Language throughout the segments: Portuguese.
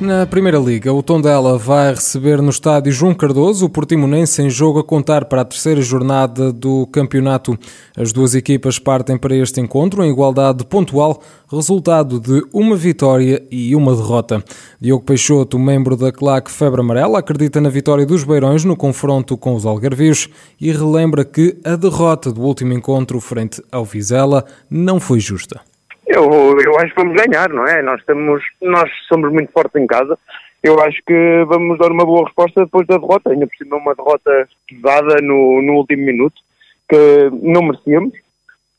Na Primeira Liga, o Tondela vai receber no estádio João Cardoso o Portimonense em jogo a contar para a terceira jornada do campeonato. As duas equipas partem para este encontro em igualdade pontual, resultado de uma vitória e uma derrota. Diogo Peixoto, membro da claque Febre Amarela, acredita na vitória dos Beirões no confronto com os Algarvios e relembra que a derrota do último encontro frente ao Vizela não foi justa. Eu, eu acho que vamos ganhar, não é? Nós, estamos, nós somos muito fortes em casa. Eu acho que vamos dar uma boa resposta depois da derrota. Ainda por cima, uma derrota pesada no, no último minuto, que não merecíamos.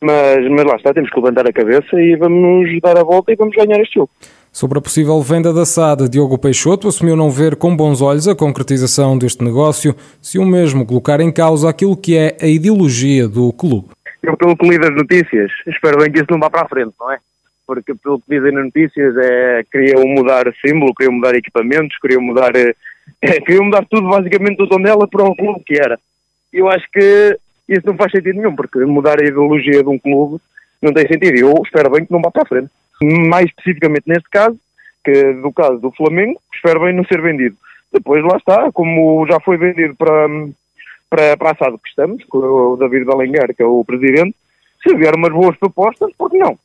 Mas, mas lá está, temos que levantar a cabeça e vamos dar a volta e vamos ganhar este jogo. Sobre a possível venda da SAD, Diogo Peixoto assumiu não ver com bons olhos a concretização deste negócio, se o mesmo colocar em causa aquilo que é a ideologia do clube eu pelo que li das notícias, espero bem que isso não vá para a frente, não é? Porque pelo que dizem nas notícias é queriam mudar símbolo, queriam mudar equipamentos, queriam mudar é, queriam mudar tudo basicamente do Tondela para o clube que era. Eu acho que isso não faz sentido nenhum, porque mudar a ideologia de um clube não tem sentido. Eu espero bem que não vá para a frente. Mais especificamente neste caso, que do caso do Flamengo, espero bem não ser vendido. Depois lá está, como já foi vendido para, para, para a SAD que estamos, com o David Balenguer, que é o presidente, se vier umas boas propostas, por que não?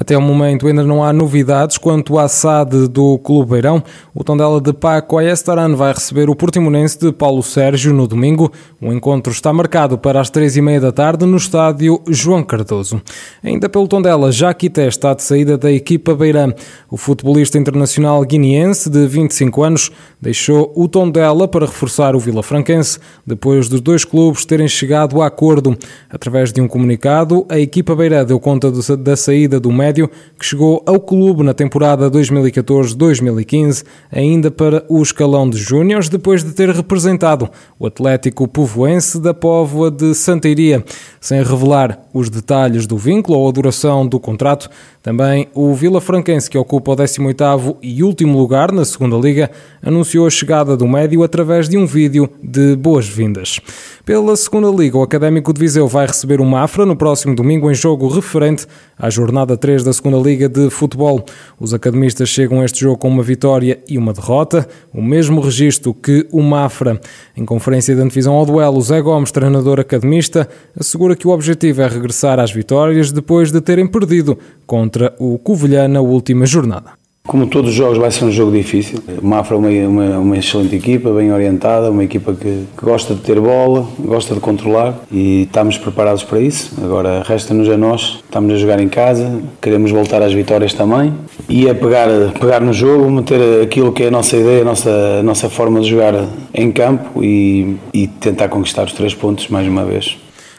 Até o momento ainda não há novidades quanto à SAD do Clube Beirão. O Tondela de Paco Ayestaran vai receber o Portimonense de Paulo Sérgio no domingo. O encontro está marcado para as três e meia da tarde no estádio João Cardoso. Ainda pelo Tondela, Jaquité está de saída da equipa Beirã. O futebolista internacional guineense de 25 anos deixou o Tondela para reforçar o Vila Franquense, depois dos dois clubes terem chegado a acordo. Através de um comunicado, a equipa Beirã deu conta da saída do médio, que chegou ao clube na temporada 2014-2015, ainda para o escalão de júniores, depois de ter representado o Atlético Povoense da Póvoa de Santeiria. Sem revelar os detalhes do vínculo ou a duração do contrato, também o Vila Franquense, que ocupa o 18º e último lugar na segunda Liga, anunciou a chegada do médio através de um vídeo de boas-vindas. Pela segunda Liga, o Académico de Viseu vai receber o Mafra no próximo domingo em jogo referente à jornada 3 da segunda Liga de Futebol. Os academistas chegam a este jogo com uma vitória e uma derrota, o mesmo registro que o Mafra. Em conferência de antevisão ao duelo, Zé Gomes, treinador academista, assegura que o objetivo é regressar às vitórias depois de terem perdido contra o Covilhã na última jornada. Como todos os jogos vai ser um jogo difícil. O Mafra é uma, uma, uma, excelente equipa, bem orientada, uma equipa que, que, gosta de ter bola, gosta de controlar e estamos preparados para isso. Agora resta-nos a nós, estamos a jogar em casa, queremos voltar às vitórias também e é pegar, pegar no jogo, meter aquilo que é a nossa ideia, a nossa, a nossa forma de jogar em campo e, e tentar conquistar os três pontos mais uma vez.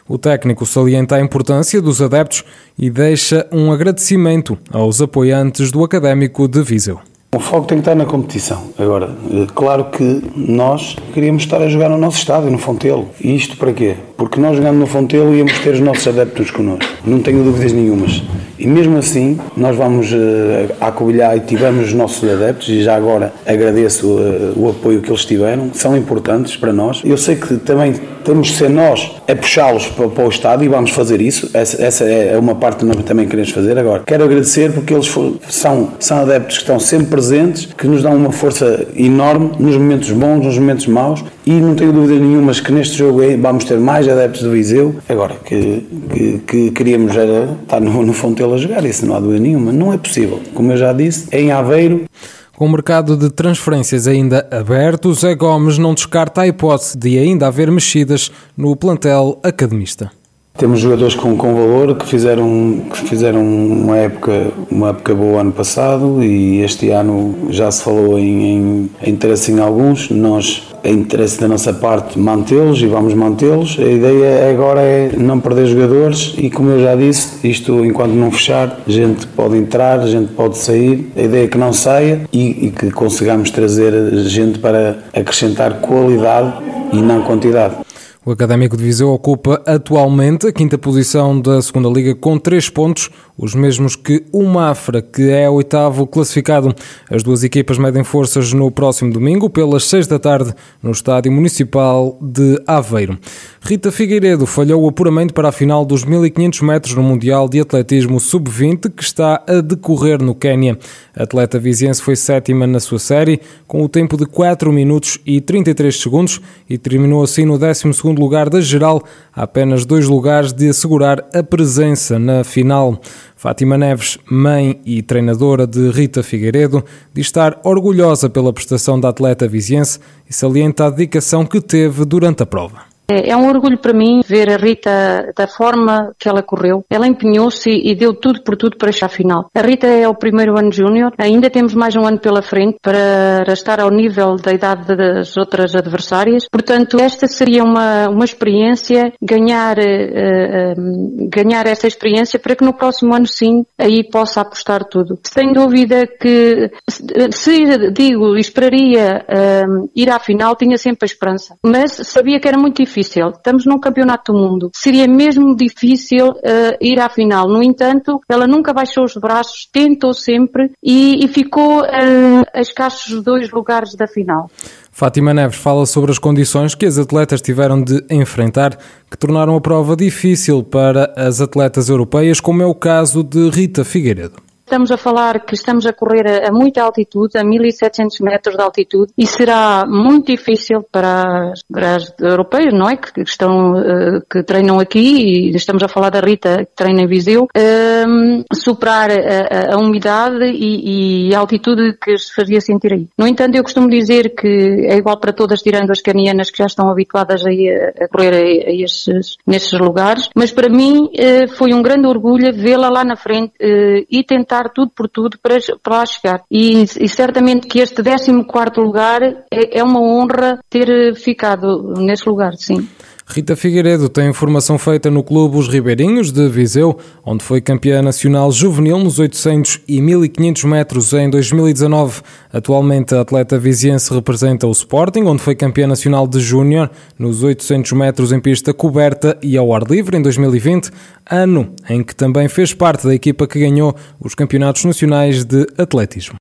O técnico salienta a importância dos adeptos e deixa um agradecimento aos apoiantes do Académico de Viseu. O foco tem que estar na competição. Agora, eh, claro que nós queríamos estar a jogar no nosso estádio, no Fontelo. E isto para quê? Porque nós jogando no Fontelo íamos ter os nossos adeptos connosco. Não tenho dúvidas nenhumas. E mesmo assim, nós vamos uh, e tivemos os nossos adeptos, e já agora agradeço uh, o apoio que eles tiveram, são importantes para nós. Eu sei que também temos de ser nós a puxá-los para, para, o estádio e vamos fazer isso. Essa, essa, é uma parte que nós também queremos fazer agora. Quero agradecer porque eles são, são adeptos que estão sempre presentes, que nos dão uma força enorme nos momentos bons, nos momentos maus e não tenho dúvida nenhuma que neste jogo vamos ter mais adeptos do Viseu. Agora, que, que, que queríamos era estar no, no Fontelo a jogar, isso não há dúvida nenhuma. Não é possível. Como eu já disse, em Aveiro. Com o mercado de transferências ainda aberto, Zé Gomes não descarta a hipótese de ainda haver mexidas no plantel academista. Temos jogadores com, com valor que fizeram, que fizeram uma, época, uma época boa ano passado e este ano já se falou em, em, em interesse em alguns. Nós, é interesse da nossa parte, mantê-los e vamos mantê-los. A ideia agora é não perder jogadores e, como eu já disse, isto enquanto não fechar, a gente pode entrar, a gente pode sair. A ideia é que não saia e, e que consigamos trazer gente para acrescentar qualidade e não quantidade. O Académico de Viseu ocupa atualmente a quinta posição da segunda Liga com três pontos. os mesmos que o Mafra, que é oitavo classificado. As duas equipas medem forças no próximo domingo, pelas seis da tarde, no Estádio Municipal de Aveiro. Rita Figueiredo falhou o apuramento para a final dos 1500 metros no Mundial de Atletismo Sub-20, que está a decorrer no Quénia. A atleta viziense foi sétima na sua série, com o tempo de 4 minutos e 33 segundos e terminou assim no 12 lugar da geral, a apenas dois lugares de assegurar a presença na final. Fátima Neves, mãe e treinadora de Rita Figueiredo, diz estar orgulhosa pela prestação da atleta viziense e salienta a dedicação que teve durante a prova. É, é um orgulho para mim ver a Rita da forma que ela correu. Ela empenhou-se e deu tudo por tudo para chegar à final. A Rita é o primeiro ano júnior, ainda temos mais um ano pela frente para estar ao nível da idade das outras adversárias. Portanto, esta seria uma, uma experiência, ganhar, uh, ganhar essa experiência para que no próximo ano sim, aí possa apostar tudo. Sem dúvida que se digo, esperaria uh, ir à final, tinha sempre a esperança. Mas sabia que era muito difícil difícil. Estamos num campeonato do mundo. Seria mesmo difícil uh, ir à final. No entanto, ela nunca baixou os braços, tentou sempre e, e ficou uh, a escassos dois lugares da final. Fátima Neves fala sobre as condições que as atletas tiveram de enfrentar, que tornaram a prova difícil para as atletas europeias, como é o caso de Rita Figueiredo. Estamos a falar que estamos a correr a, a muita altitude, a 1700 metros de altitude, e será muito difícil para as, para as europeias, não é? Que, que estão, uh, que treinam aqui, e estamos a falar da Rita, que treina em Viseu, uh, superar a, a, a umidade e, e, a altitude que se fazia sentir aí. No entanto, eu costumo dizer que é igual para todas, tirando as canianas que já estão habituadas a, a correr a esses, nesses lugares, mas para mim uh, foi um grande orgulho vê-la lá na frente eh, e tentar tudo por tudo para, para lá chegar. E, e certamente que este 14 lugar é, é uma honra ter ficado nesse lugar, sim. Rita Figueiredo tem formação feita no Clube Os Ribeirinhos de Viseu, onde foi campeã nacional juvenil nos 800 e 1500 metros em 2019. Atualmente a atleta viziense representa o Sporting, onde foi campeã nacional de júnior nos 800 metros em pista coberta e ao ar livre em 2020, ano em que também fez parte da equipa que ganhou os campeonatos nacionais de atletismo.